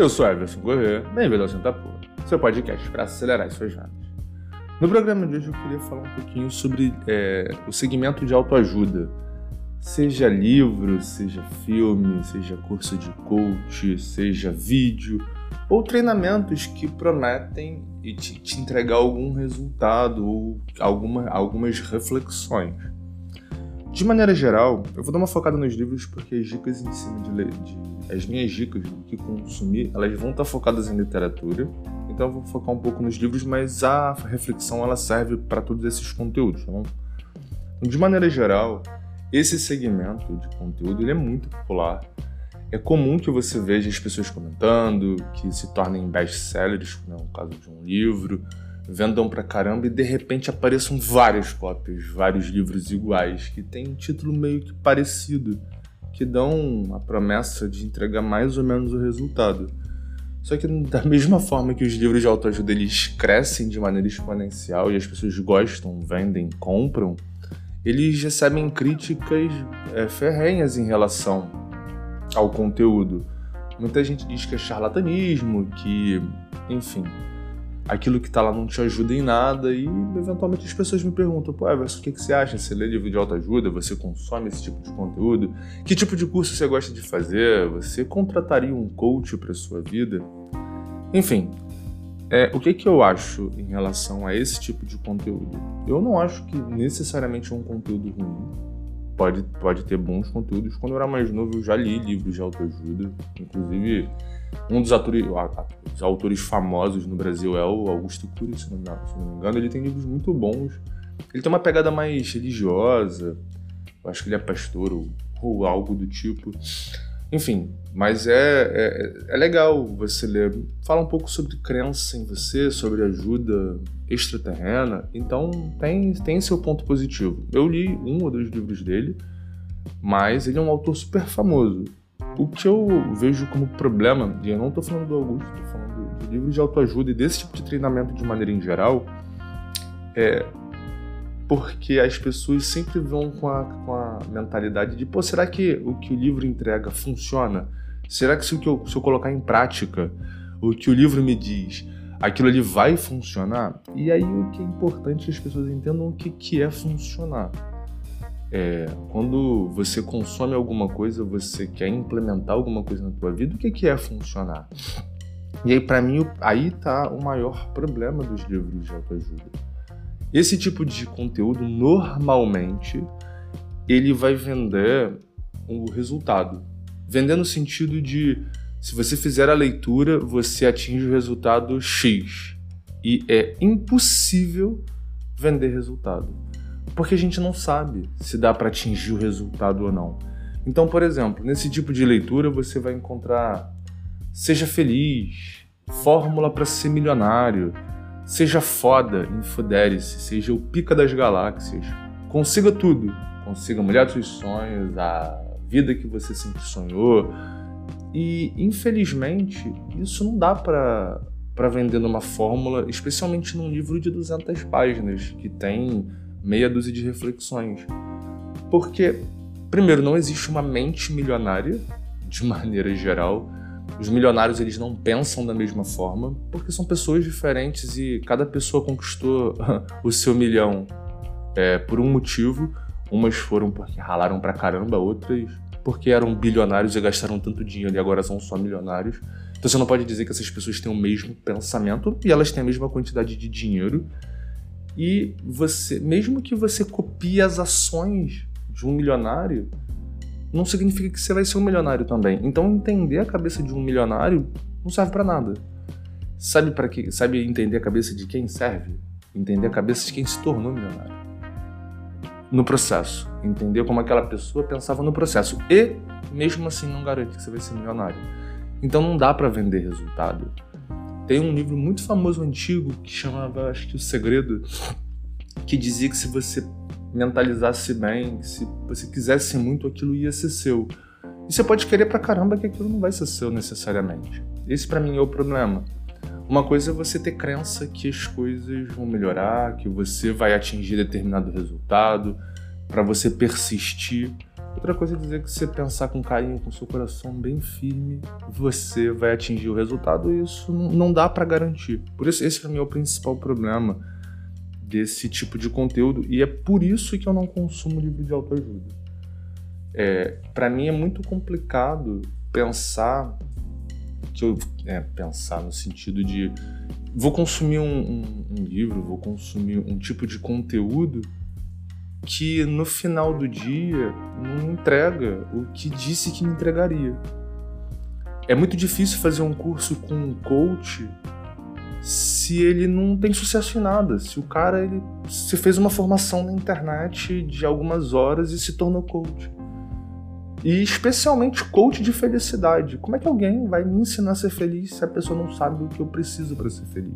Eu sou Everson Corrêa, bem-vindo ao Senta Porra, seu podcast para acelerar as suas vendas. No programa de hoje eu queria falar um pouquinho sobre é, o segmento de autoajuda. Seja livro, seja filme, seja curso de coach, seja vídeo ou treinamentos que prometem te, te entregar algum resultado ou alguma, algumas reflexões. De maneira geral, eu vou dar uma focada nos livros porque as dicas em cima de, de as minhas dicas que consumir, elas vão estar focadas em literatura. Então eu vou focar um pouco nos livros, mas a reflexão ela serve para todos esses conteúdos, tá bom? De maneira geral, esse segmento de conteúdo ele é muito popular. É comum que você veja as pessoas comentando, que se tornem best-sellers, no caso de um livro, vendam pra caramba e de repente apareçam várias cópias, vários livros iguais, que têm um título meio que parecido, que dão a promessa de entregar mais ou menos o resultado. Só que da mesma forma que os livros de autoajuda eles crescem de maneira exponencial e as pessoas gostam, vendem, compram, eles recebem críticas é, ferrenhas em relação ao conteúdo. Muita gente diz que é charlatanismo, que, enfim, aquilo que está lá não te ajuda em nada e eventualmente as pessoas me perguntam, pô, Everson, o que, que você acha? Você lê livro de autoajuda? Você consome esse tipo de conteúdo? Que tipo de curso você gosta de fazer? Você contrataria um coach para sua vida? Enfim, é, o que, que eu acho em relação a esse tipo de conteúdo? Eu não acho que necessariamente é um conteúdo ruim. Pode, pode ter bons conteúdos. Quando eu era mais novo, eu já li livros de autoajuda. Inclusive, um dos atores, os autores famosos no Brasil é o Augusto Cury, se não, me engano. Ele tem livros muito bons. Ele tem uma pegada mais religiosa. Eu acho que ele é pastor ou, ou algo do tipo. Enfim, mas é, é, é, legal você ler. Fala um pouco sobre crença em você, sobre ajuda extraterrena. Então tem, tem seu ponto positivo. Eu li um ou dois livros dele, mas ele é um autor super famoso. O que eu vejo como problema, e eu não estou falando do Augusto, estou falando de livros de autoajuda e desse tipo de treinamento de maneira em geral, é porque as pessoas sempre vão com a, com a mentalidade de, pô, será que o que o livro entrega funciona? Será que se, eu, se eu colocar em prática o que o livro me diz, aquilo ali vai funcionar? E aí o que é importante é que as pessoas entendam o que, que é funcionar. É, quando você consome alguma coisa, você quer implementar alguma coisa na tua vida, o que, que é funcionar? E aí, para mim, aí tá o maior problema dos livros de autoajuda. Esse tipo de conteúdo, normalmente, ele vai vender o resultado. Vender no sentido de, se você fizer a leitura, você atinge o resultado X. E é impossível vender resultado porque a gente não sabe se dá para atingir o resultado ou não. Então, por exemplo, nesse tipo de leitura você vai encontrar seja feliz, fórmula para ser milionário, seja foda, infodere-se, seja o pica das galáxias, consiga tudo, consiga a mulher dos seus sonhos, a vida que você sempre sonhou. E infelizmente, isso não dá para para vender numa fórmula, especialmente num livro de 200 páginas que tem meia dúzia de reflexões. Porque, primeiro, não existe uma mente milionária, de maneira geral. Os milionários eles não pensam da mesma forma, porque são pessoas diferentes e cada pessoa conquistou o seu milhão é, por um motivo. Umas foram porque ralaram pra caramba, outras porque eram bilionários e gastaram tanto dinheiro e agora são só milionários. Então você não pode dizer que essas pessoas têm o mesmo pensamento e elas têm a mesma quantidade de dinheiro e você, mesmo que você copie as ações de um milionário, não significa que você vai ser um milionário também. Então entender a cabeça de um milionário não serve para nada. Sabe para que? Sabe entender a cabeça de quem serve? Entender a cabeça de quem se tornou milionário. No processo, entender como aquela pessoa pensava no processo e mesmo assim não garante que você vai ser milionário. Então não dá para vender resultado. Tem um livro muito famoso antigo que chamava, acho que O Segredo, que dizia que se você mentalizasse bem, se você quisesse muito, aquilo ia ser seu. E você pode querer pra caramba que aquilo não vai ser seu necessariamente. Esse para mim é o problema. Uma coisa é você ter crença que as coisas vão melhorar, que você vai atingir determinado resultado, para você persistir. Outra coisa é dizer que você pensar com carinho, com seu coração bem firme, você vai atingir o resultado e isso não dá para garantir. Por isso, esse para mim é o principal problema desse tipo de conteúdo e é por isso que eu não consumo livro de autoajuda. É, para mim é muito complicado pensar que eu é, pensar no sentido de vou consumir um, um, um livro, vou consumir um tipo de conteúdo que no final do dia não entrega o que disse que me entregaria. É muito difícil fazer um curso com um coach se ele não tem sucesso em nada. Se o cara ele se fez uma formação na internet de algumas horas e se tornou coach. E especialmente coach de felicidade. Como é que alguém vai me ensinar a ser feliz se a pessoa não sabe o que eu preciso para ser feliz?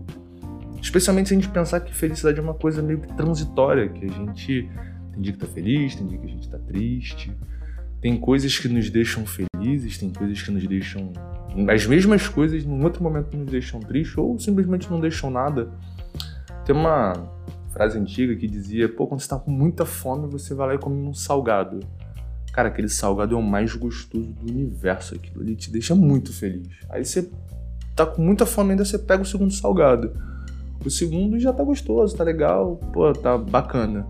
Especialmente se a gente pensar que felicidade é uma coisa meio transitória, que a gente tem dia que tá feliz, tem dia que a gente tá triste. Tem coisas que nos deixam felizes, tem coisas que nos deixam. As mesmas coisas, num outro momento, nos deixam tristes ou simplesmente não deixam nada. Tem uma frase antiga que dizia: pô, quando você tá com muita fome, você vai lá e come um salgado. Cara, aquele salgado é o mais gostoso do universo. Aquilo ali te deixa muito feliz. Aí você tá com muita fome ainda, você pega o segundo salgado. O segundo já tá gostoso, tá legal, pô, tá bacana.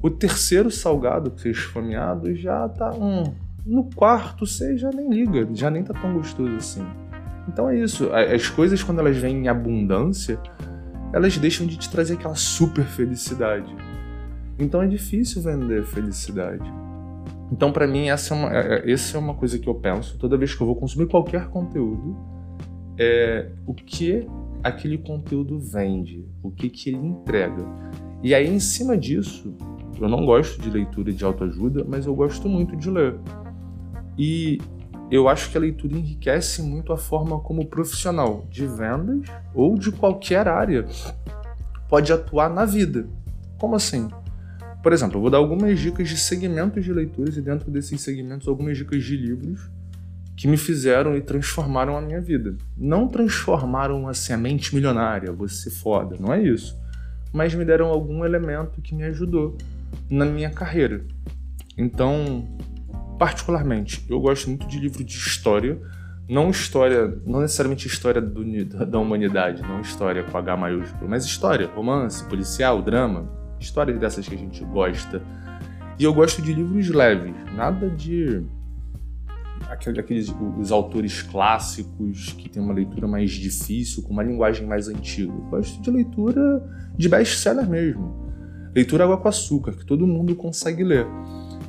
O terceiro salgado que você esfomeado já tá. Hum, no quarto você já nem liga, já nem tá tão gostoso assim. Então é isso. As coisas, quando elas vêm em abundância, elas deixam de te trazer aquela super felicidade. Então é difícil vender felicidade. Então, para mim, essa é, uma, é, é, essa é uma coisa que eu penso toda vez que eu vou consumir qualquer conteúdo. É o que aquele conteúdo vende, o que, que ele entrega. E aí, em cima disso, eu não gosto de leitura de autoajuda, mas eu gosto muito de ler. E eu acho que a leitura enriquece muito a forma como o profissional de vendas ou de qualquer área pode atuar na vida. Como assim? Por exemplo, eu vou dar algumas dicas de segmentos de leituras e dentro desses segmentos algumas dicas de livros que me fizeram e transformaram a minha vida. Não transformaram assim, a mente milionária, você foda, não é isso. Mas me deram algum elemento que me ajudou na minha carreira. Então, particularmente, eu gosto muito de livro de história, não história, não necessariamente história do, da humanidade, não história com H maiúsculo, mas história, romance, policial, drama, histórias dessas que a gente gosta. E eu gosto de livros leves, nada de aqueles os autores clássicos que tem uma leitura mais difícil, com uma linguagem mais antiga. Eu gosto de leitura de best-seller mesmo leitura água com açúcar, que todo mundo consegue ler.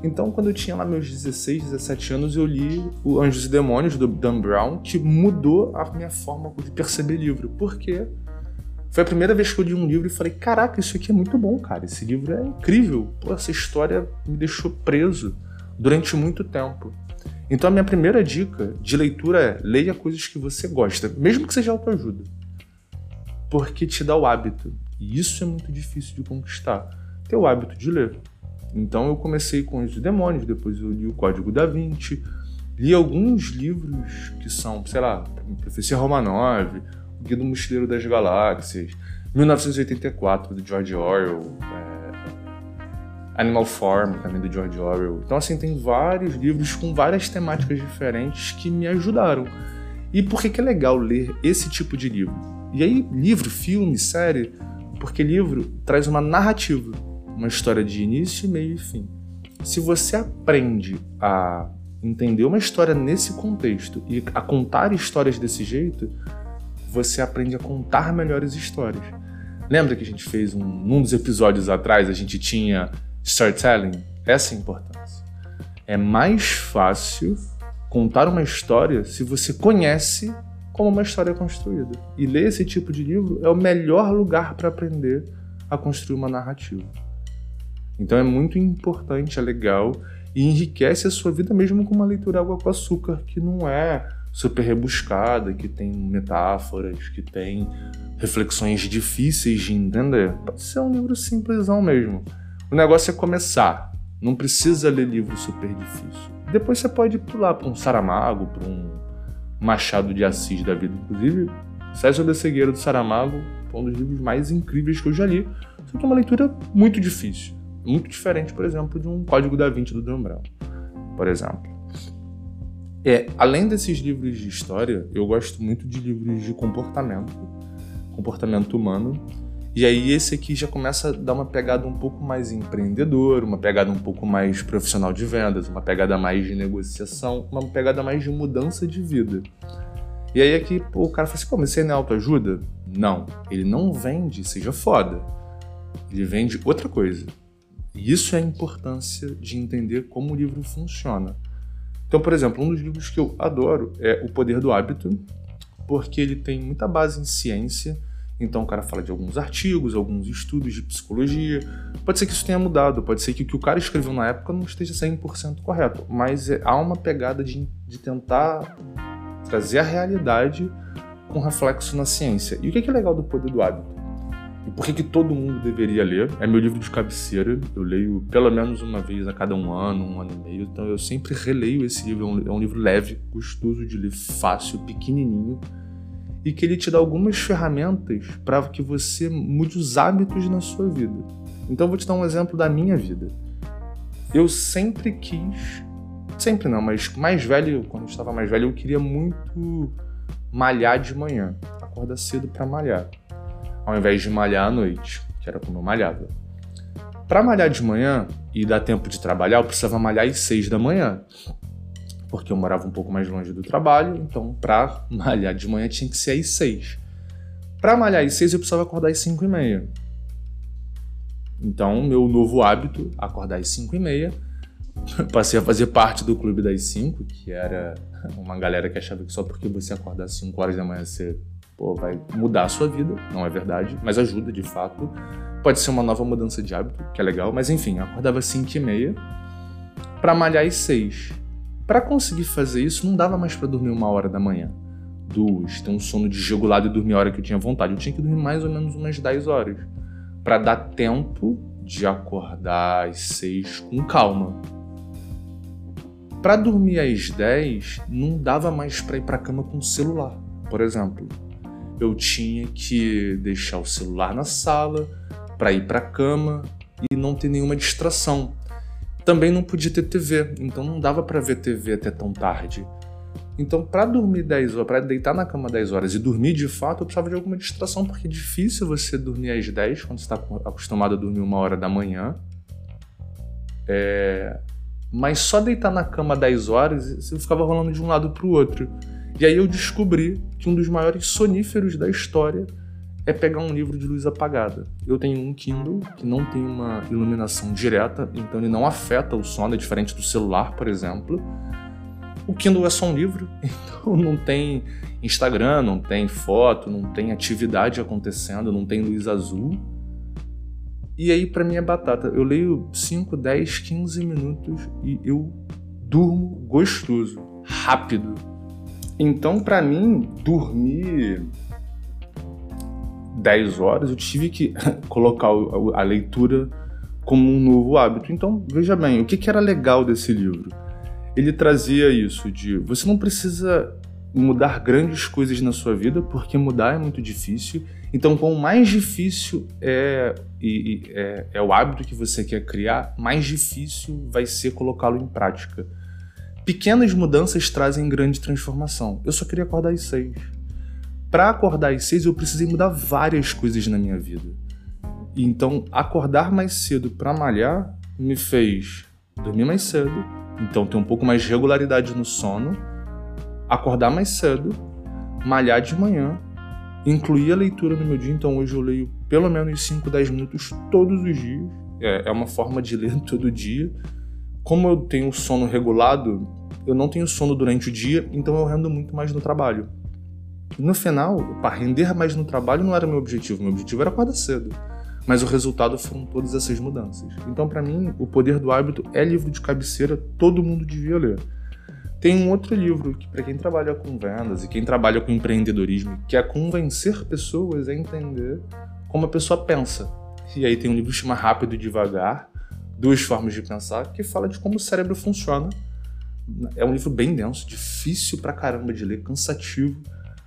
Então, quando eu tinha lá meus 16, 17 anos, eu li o Anjos e Demônios, do Dan Brown, que mudou a minha forma de perceber livro. Porque foi a primeira vez que eu li um livro e falei: caraca, isso aqui é muito bom, cara. Esse livro é incrível. Pô, essa história me deixou preso durante muito tempo. Então, a minha primeira dica de leitura é: leia coisas que você gosta, mesmo que seja autoajuda. Porque te dá o hábito. E isso é muito difícil de conquistar. Ter o hábito de ler. Então eu comecei com os demônios, depois eu li o Código da Vinci, li alguns livros que são, sei lá, Profecia Romanov, Guia do Mochileiro das Galáxias, 1984, do George Orwell, é, Animal Farm, também do George Orwell. Então, assim, tem vários livros com várias temáticas diferentes que me ajudaram. E por que, que é legal ler esse tipo de livro? E aí, livro, filme, série, porque livro traz uma narrativa, uma história de início, meio e fim. Se você aprende a entender uma história nesse contexto e a contar histórias desse jeito, você aprende a contar melhores histórias. Lembra que a gente fez um, num dos episódios atrás, a gente tinha storytelling? Essa é a importância. É mais fácil contar uma história se você conhece como uma história é construída. E ler esse tipo de livro é o melhor lugar para aprender a construir uma narrativa. Então é muito importante, é legal e enriquece a sua vida mesmo com uma leitura água com açúcar que não é super rebuscada, que tem metáforas, que tem reflexões difíceis de entender. Pode ser um livro simplesão mesmo. O negócio é começar. Não precisa ler livro super difícil. Depois você pode pular para um Saramago, para um Machado de Assis da vida. Inclusive, César da Cegueira do Saramago foi um dos livros mais incríveis que eu já li. Só que é uma leitura muito difícil. Muito diferente, por exemplo, de um Código da Vinci do Dan Brown. por exemplo. É, além desses livros de história, eu gosto muito de livros de comportamento, comportamento humano. E aí esse aqui já começa a dar uma pegada um pouco mais empreendedor, uma pegada um pouco mais profissional de vendas, uma pegada mais de negociação, uma pegada mais de mudança de vida. E aí aqui pô, o cara fala assim, pô, mas você não é autoajuda? Não, ele não vende seja foda. Ele vende outra coisa. E isso é a importância de entender como o livro funciona. Então, por exemplo, um dos livros que eu adoro é O Poder do Hábito, porque ele tem muita base em ciência. Então, o cara fala de alguns artigos, alguns estudos de psicologia. Pode ser que isso tenha mudado, pode ser que o que o cara escreveu na época não esteja 100% correto, mas é, há uma pegada de, de tentar trazer a realidade com reflexo na ciência. E o que é legal do Poder do Hábito? E por que, que todo mundo deveria ler? É meu livro de cabeceira. Eu leio pelo menos uma vez a cada um ano, um ano e meio. Então eu sempre releio esse livro. É um, é livro leve, gostoso de ler, fácil, pequenininho. E que ele te dá algumas ferramentas para que você mude os hábitos na sua vida. Então eu vou te dar um exemplo da minha vida. Eu sempre quis, sempre não, mas mais velho, quando eu estava mais velho, eu queria muito malhar de manhã, acordar cedo para malhar ao invés de malhar à noite, que era como eu malhava. Para malhar de manhã e dar tempo de trabalhar, eu precisava malhar às 6 da manhã, porque eu morava um pouco mais longe do trabalho, então para malhar de manhã tinha que ser às 6. Para malhar às 6 eu precisava acordar às 5 e meia. Então, meu novo hábito, acordar às 5 e meia, passei a fazer parte do clube das 5, que era uma galera que achava que só porque você acordar às 5 horas da manhã você pô, vai mudar a sua vida, não é verdade, mas ajuda de fato. Pode ser uma nova mudança de hábito, que é legal, mas enfim, eu acordava às 5 e meia para malhar às 6. Para conseguir fazer isso, não dava mais para dormir uma hora da manhã, duas, ter um sono desregulado e dormir a hora que eu tinha vontade. Eu tinha que dormir mais ou menos umas 10 horas, para dar tempo de acordar às 6 com calma. Para dormir às 10, não dava mais para ir para cama com o celular, por exemplo eu tinha que deixar o celular na sala para ir para a cama e não ter nenhuma distração. Também não podia ter TV, então não dava para ver TV até tão tarde. Então, para dormir 10 horas, para deitar na cama 10 horas e dormir de fato, eu precisava de alguma distração, porque é difícil você dormir às 10 quando está acostumado a dormir uma hora da manhã. É... Mas só deitar na cama 10 horas, você ficava rolando de um lado para o outro. E aí eu descobri que um dos maiores soníferos da história é pegar um livro de luz apagada. Eu tenho um Kindle que não tem uma iluminação direta, então ele não afeta o sono, é diferente do celular, por exemplo. O Kindle é só um livro, então não tem Instagram, não tem foto, não tem atividade acontecendo, não tem luz azul. E aí, para mim, é batata. Eu leio 5, 10, 15 minutos e eu durmo gostoso, rápido. Então, para mim, dormir 10 horas, eu tive que colocar a leitura como um novo hábito. Então, veja bem, o que, era legal desse livro? Ele trazia isso de você não precisa mudar grandes coisas na sua vida, porque mudar é muito difícil. Então, quanto mais difícil é, é, é o hábito que você quer criar, mais difícil vai ser colocá-lo em prática. Pequenas mudanças trazem grande transformação. Eu só queria acordar às seis. Para acordar às seis, eu precisei mudar várias coisas na minha vida. Então, acordar mais cedo para malhar me fez dormir mais cedo, então ter um pouco mais de regularidade no sono, acordar mais cedo, malhar de manhã, incluir a leitura no meu dia. Então, hoje eu leio pelo menos 5, 10 minutos todos os dias. É, é uma forma de ler todo dia. Como eu tenho sono regulado, eu não tenho sono durante o dia, então eu rendo muito mais no trabalho. No final, para render mais no trabalho não era meu objetivo, meu objetivo era acordar cedo. Mas o resultado foram todas essas mudanças. Então, para mim, O Poder do Hábito é livro de cabeceira, todo mundo devia ler. Tem um outro livro que, para quem trabalha com vendas e quem trabalha com empreendedorismo, que é convencer pessoas a entender como a pessoa pensa. E aí tem um livro que chama Rápido e Devagar, Duas Formas de Pensar, que fala de como o cérebro funciona é um livro bem denso, difícil pra caramba de ler, cansativo.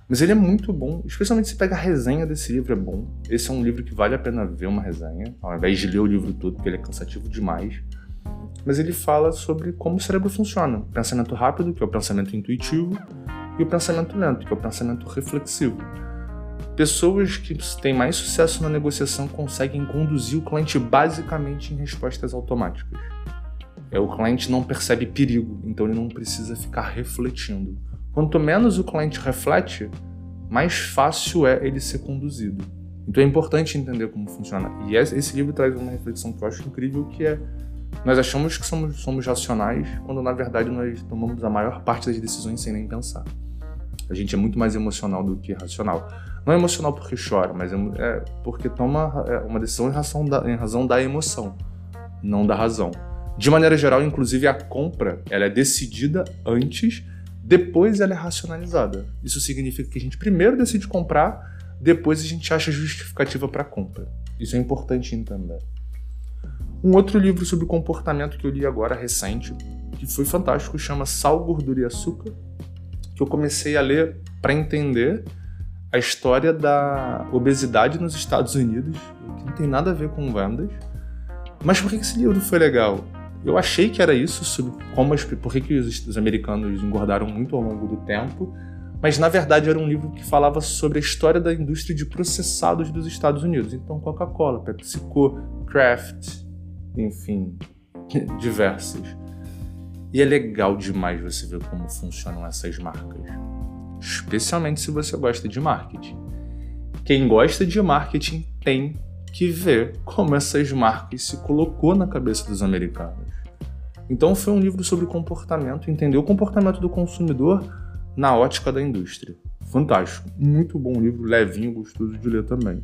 Mas ele é muito bom, especialmente se pega a resenha desse livro, é bom. Esse é um livro que vale a pena ver uma resenha, ao invés de ler o livro todo, porque ele é cansativo demais. mas ele fala sobre como o cérebro funciona. O pensamento rápido, que é o pensamento intuitivo, e o pensamento lento, que é o pensamento reflexivo. Pessoas que têm mais sucesso na negociação conseguem conduzir o cliente basicamente em respostas automáticas. É, o cliente não percebe perigo, então ele não precisa ficar refletindo. Quanto menos o cliente reflete, mais fácil é ele ser conduzido. Então é importante entender como funciona. E esse livro traz uma reflexão que eu acho incrível, que é nós achamos que somos, somos racionais, quando na verdade nós tomamos a maior parte das decisões sem nem pensar. A gente é muito mais emocional do que racional. Não é emocional porque chora, mas é, é porque toma é, uma decisão em razão, da, em razão da emoção, não da razão. De maneira geral, inclusive, a compra ela é decidida antes, depois ela é racionalizada. Isso significa que a gente primeiro decide comprar, depois a gente acha justificativa para a compra. Isso é importante entender. Um outro livro sobre comportamento que eu li agora recente, que foi fantástico, chama Sal, Gordura e Açúcar, que eu comecei a ler para entender a história da obesidade nos Estados Unidos, que não tem nada a ver com vendas. Mas por que esse livro foi legal? Eu achei que era isso, sobre como as, por que, que os, os americanos engordaram muito ao longo do tempo, mas na verdade era um livro que falava sobre a história da indústria de processados dos Estados Unidos. Então, Coca-Cola, PepsiCo, Kraft, enfim, diversos. E é legal demais você ver como funcionam essas marcas especialmente se você gosta de marketing. Quem gosta de marketing tem que ver como essas marcas se colocou na cabeça dos americanos. Então foi um livro sobre comportamento, entender o comportamento do consumidor na ótica da indústria. Fantástico, muito bom livro, levinho, gostoso de ler também.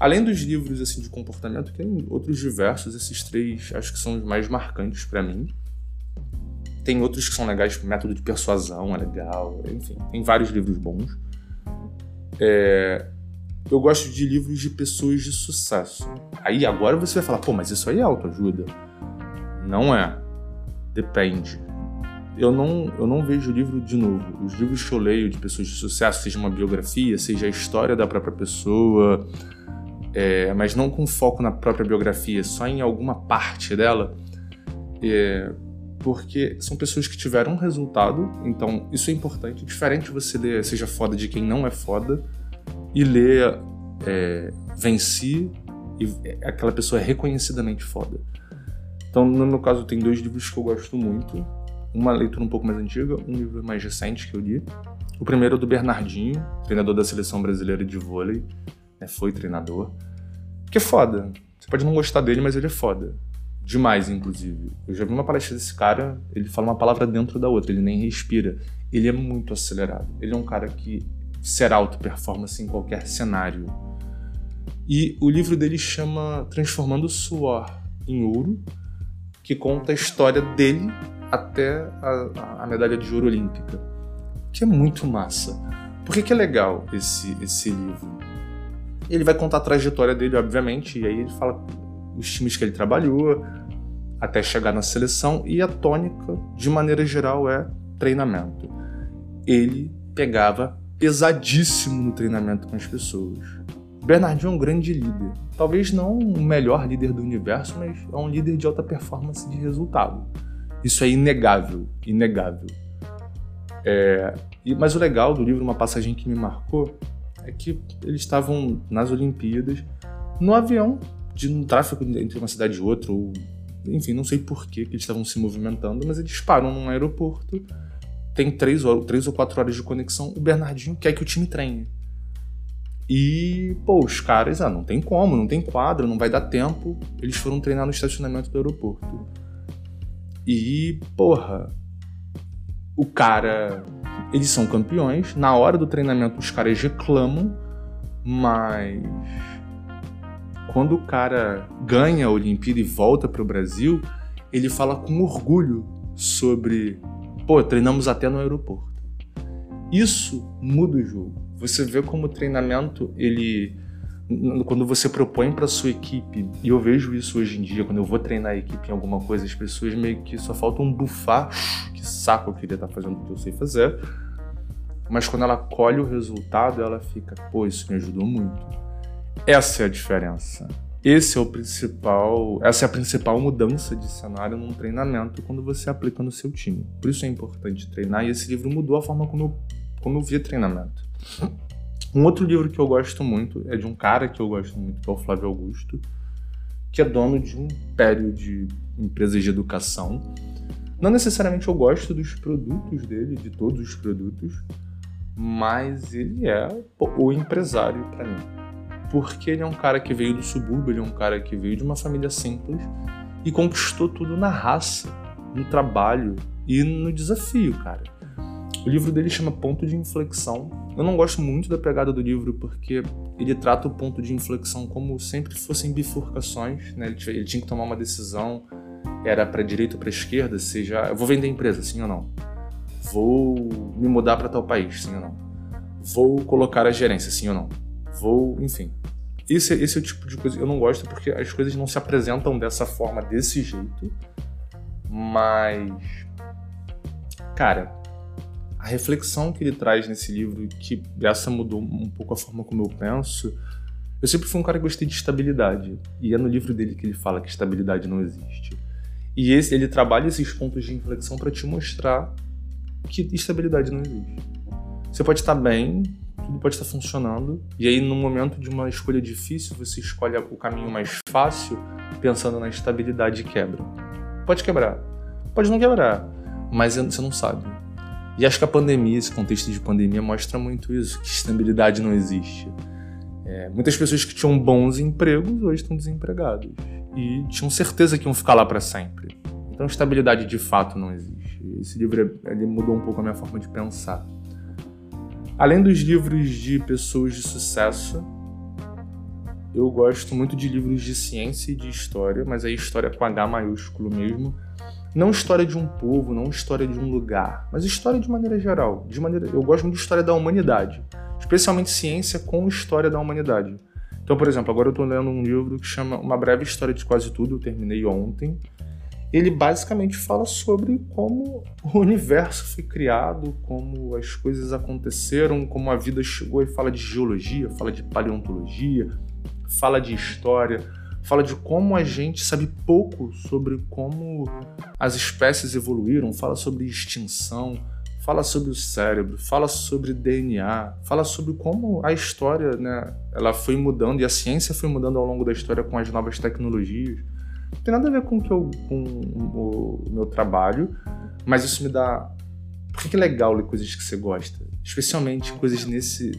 Além dos livros assim de comportamento, tem outros diversos, esses três acho que são os mais marcantes para mim. Tem outros que são legais, tipo Método de Persuasão é legal, enfim, tem vários livros bons. É, eu gosto de livros de pessoas de sucesso. Aí agora você vai falar, pô, mas isso aí é autoajuda. Não é. Depende. Eu não, eu não vejo livro de novo. Os livros que eu leio de pessoas de sucesso, seja uma biografia, seja a história da própria pessoa, é, mas não com foco na própria biografia, só em alguma parte dela. É, porque são pessoas que tiveram um resultado, então isso é importante. Diferente você ler Seja Foda de quem não é foda e ler é, Venci e aquela pessoa é reconhecidamente foda. Então, no meu caso, tem dois livros que eu gosto muito. Uma leitura um pouco mais antiga, um livro mais recente que eu li. O primeiro é do Bernardinho, treinador da seleção brasileira de vôlei. Né, foi treinador. Que é foda. Você pode não gostar dele, mas ele é foda. Demais, inclusive. Eu já vi uma palestra desse cara, ele fala uma palavra dentro da outra, ele nem respira. Ele é muito acelerado. Ele é um cara que será alto performance em qualquer cenário. E o livro dele chama Transformando Suor em Ouro, que conta a história dele até a, a medalha de ouro olímpica. Que é muito massa. Por que, que é legal esse, esse livro? Ele vai contar a trajetória dele, obviamente, e aí ele fala os times que ele trabalhou, até chegar na seleção, e a tônica, de maneira geral, é treinamento. Ele pegava pesadíssimo no treinamento com as pessoas. Bernardinho é um grande líder. Talvez não o melhor líder do universo, mas é um líder de alta performance de resultado. Isso é inegável, inegável. É, mas o legal do livro, uma passagem que me marcou, é que eles estavam nas Olimpíadas no avião de um tráfego entre uma cidade e outra, ou enfim, não sei por que, que eles estavam se movimentando, mas eles param num aeroporto, tem três, três ou quatro horas de conexão, o Bernardinho quer que o time treine. E, pô, os caras, ah, não tem como, não tem quadra, não vai dar tempo. Eles foram treinar no estacionamento do aeroporto. E, porra, o cara. Eles são campeões. Na hora do treinamento, os caras reclamam, mas quando o cara ganha a Olimpíada e volta para o Brasil, ele fala com orgulho sobre, pô, treinamos até no aeroporto. Isso muda o jogo. Você vê como o treinamento, ele quando você propõe para sua equipe, e eu vejo isso hoje em dia, quando eu vou treinar a equipe em alguma coisa, as pessoas meio que só faltam bufar, que saco eu queria estar tá fazendo o que eu sei fazer. Mas quando ela colhe o resultado, ela fica, pô, isso me ajudou muito. Essa é a diferença. esse é o principal, essa é a principal mudança de cenário num treinamento quando você aplica no seu time. Por isso é importante treinar e esse livro mudou a forma como eu, como eu via treinamento. Um outro livro que eu gosto muito é de um cara que eu gosto muito, que é o Flávio Augusto, que é dono de um império de empresas de educação. Não necessariamente eu gosto dos produtos dele, de todos os produtos, mas ele é o empresário para mim. Porque ele é um cara que veio do subúrbio, ele é um cara que veio de uma família simples e conquistou tudo na raça, no trabalho e no desafio, cara. O livro dele chama Ponto de Inflexão. Eu não gosto muito da pegada do livro porque ele trata o ponto de inflexão como sempre fossem bifurcações, né? Ele, tinha que tomar uma decisão, era para direita ou para esquerda, seja, eu vou vender a empresa, sim ou não? Vou me mudar para tal país, sim ou não? Vou colocar a gerência, sim ou não? Vou, enfim. Esse, esse é o tipo de coisa que eu não gosto porque as coisas não se apresentam dessa forma, desse jeito. Mas, cara, a reflexão que ele traz nesse livro, que essa mudou um pouco a forma como eu penso. Eu sempre fui um cara que gostei de estabilidade. E é no livro dele que ele fala que estabilidade não existe. E esse, ele trabalha esses pontos de inflexão para te mostrar que estabilidade não existe. Você pode estar bem, tudo pode estar funcionando, e aí no momento de uma escolha difícil, você escolhe o caminho mais fácil, pensando na estabilidade e quebra. Pode quebrar, pode não quebrar, mas você não sabe. E acho que a pandemia, esse contexto de pandemia, mostra muito isso, que estabilidade não existe. É, muitas pessoas que tinham bons empregos hoje estão desempregadas e tinham certeza que iam ficar lá para sempre. Então, estabilidade de fato não existe. Esse livro ele mudou um pouco a minha forma de pensar. Além dos livros de pessoas de sucesso, eu gosto muito de livros de ciência e de história, mas aí história com H maiúsculo mesmo, não história de um povo, não história de um lugar, mas história de maneira geral. De maneira, eu gosto muito de história da humanidade, especialmente ciência com história da humanidade. Então, por exemplo, agora eu estou lendo um livro que chama Uma Breve História de Quase Tudo, eu terminei ontem. Ele basicamente fala sobre como o universo foi criado, como as coisas aconteceram, como a vida chegou e fala de geologia, fala de paleontologia, fala de história, fala de como a gente sabe pouco sobre como as espécies evoluíram, fala sobre extinção, fala sobre o cérebro, fala sobre DNA, fala sobre como a história, né, ela foi mudando e a ciência foi mudando ao longo da história com as novas tecnologias. Não tem nada a ver com, que eu, com o meu trabalho, mas isso me dá. Por que é legal ler coisas que você gosta? Especialmente coisas nesse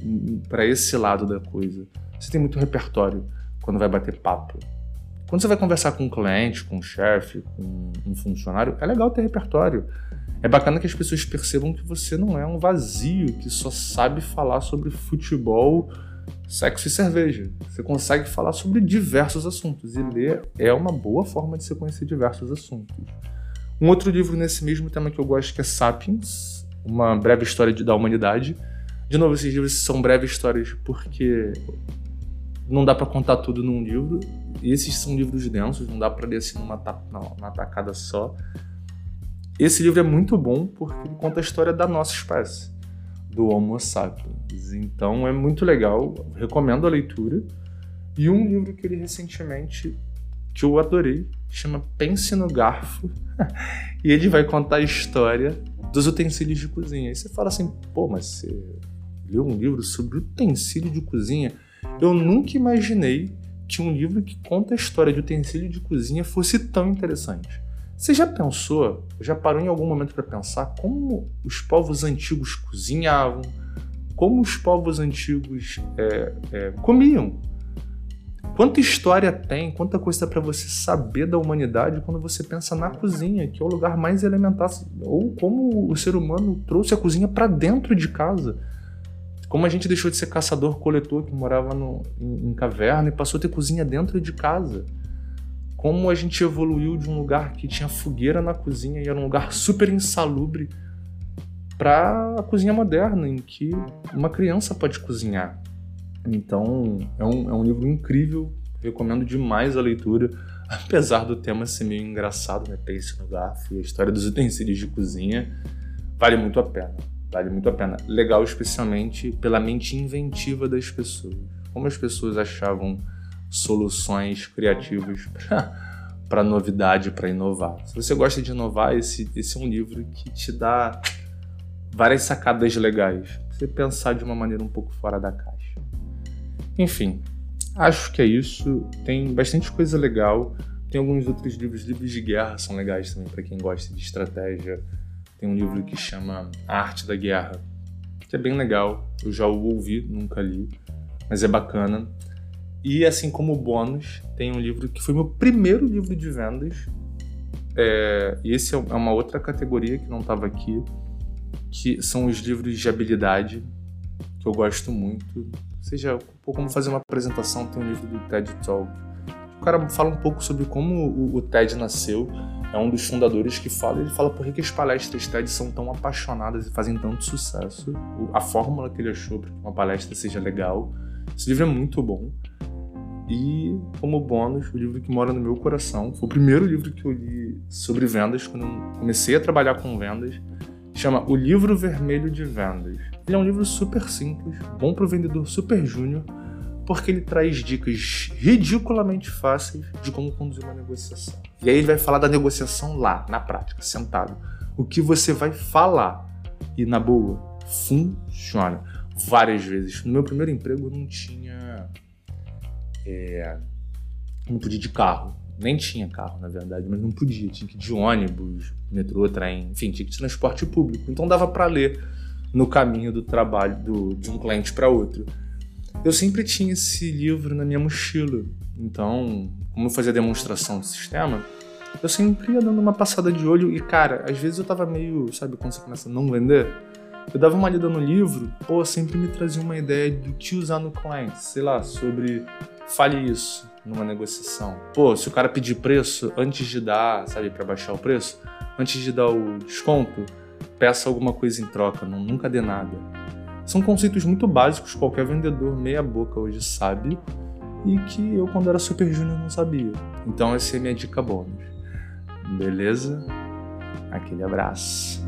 para esse lado da coisa. Você tem muito repertório quando vai bater papo. Quando você vai conversar com um cliente, com um chefe, com um funcionário, é legal ter repertório. É bacana que as pessoas percebam que você não é um vazio que só sabe falar sobre futebol, sexo e cerveja. Você consegue falar sobre diversos assuntos e ler é uma boa forma de você conhecer diversos assuntos. Um outro livro nesse mesmo tema que eu gosto que é Sapiens, uma breve história da humanidade. De novo, esses livros são breves histórias porque não dá para contar tudo num livro. E esses são livros densos, não dá para ler assim numa, numa tacada só. Esse livro é muito bom porque ele conta a história da nossa espécie, do Homo sapiens. Então é muito legal, recomendo a leitura. E um livro que ele recentemente, que eu adorei, chama Pense no Garfo. e ele vai contar a história dos utensílios de cozinha. E você fala assim, pô, mas você leu um livro sobre utensílio de cozinha? Eu nunca imaginei que um livro que conta a história de utensílio de cozinha fosse tão interessante. Você já pensou, já parou em algum momento para pensar como os povos antigos cozinhavam, como os povos antigos é, é, comiam? Quanta história tem, quanta coisa para você saber da humanidade quando você pensa na cozinha, que é o lugar mais elementar, ou como o ser humano trouxe a cozinha para dentro de casa. Como a gente deixou de ser caçador-coletor que morava no, em, em caverna e passou a ter cozinha dentro de casa. Como a gente evoluiu de um lugar que tinha fogueira na cozinha e era um lugar super insalubre para a cozinha moderna, em que uma criança pode cozinhar. Então, é um, é um livro incrível, recomendo demais a leitura, apesar do tema ser meio engraçado, né? Pense no garfo e a história dos utensílios de cozinha, vale muito a pena. Vale muito a pena. Legal, especialmente pela mente inventiva das pessoas. Como as pessoas achavam soluções criativas para novidade, para inovar. Se você gosta de inovar, esse, esse é um livro que te dá várias sacadas legais. Você pensar de uma maneira um pouco fora da caixa. Enfim, acho que é isso. Tem bastante coisa legal. Tem alguns outros livros, livros de guerra são legais também para quem gosta de estratégia. Tem um livro que chama A Arte da Guerra, que é bem legal. Eu já o ouvi, nunca li, mas é bacana. E assim como bônus, tem um livro que foi meu primeiro livro de vendas. É, esse é uma outra categoria que não estava aqui, que são os livros de habilidade, que eu gosto muito. Seja como fazer uma apresentação, tem um livro do TED Talk. O cara fala um pouco sobre como o, o TED nasceu. É um dos fundadores que fala, ele fala por que, que as palestras TED são tão apaixonadas e fazem tanto sucesso. A fórmula que ele achou para que uma palestra seja legal. Esse livro é muito bom. E, como bônus, o livro que mora no meu coração. Foi o primeiro livro que eu li sobre vendas quando eu comecei a trabalhar com vendas. Chama O Livro Vermelho de Vendas. Ele é um livro super simples, bom para o vendedor super júnior, porque ele traz dicas ridiculamente fáceis de como conduzir uma negociação. E aí ele vai falar da negociação lá, na prática, sentado. O que você vai falar. E na boa, funciona. Várias vezes. No meu primeiro emprego eu não tinha é, não podia de carro. Nem tinha carro, na verdade, mas não podia. Tinha que ir de ônibus, metrô, trem, enfim, tinha que ir de transporte público. Então dava para ler no caminho do trabalho do, de um cliente para outro. Eu sempre tinha esse livro na minha mochila. Então, como eu fazia demonstração do sistema, eu sempre ia dando uma passada de olho e, cara, às vezes eu tava meio, sabe, quando você começa a não vender? Eu dava uma lida no livro, pô, sempre me trazia uma ideia do que usar no cliente, sei lá, sobre fale isso numa negociação. Pô, se o cara pedir preço antes de dar, sabe, para baixar o preço, antes de dar o desconto, peça alguma coisa em troca, não, nunca dê nada. São conceitos muito básicos, qualquer vendedor meia boca hoje sabe e que eu quando era super júnior não sabia. Então essa é minha dica bônus. Beleza? Aquele abraço.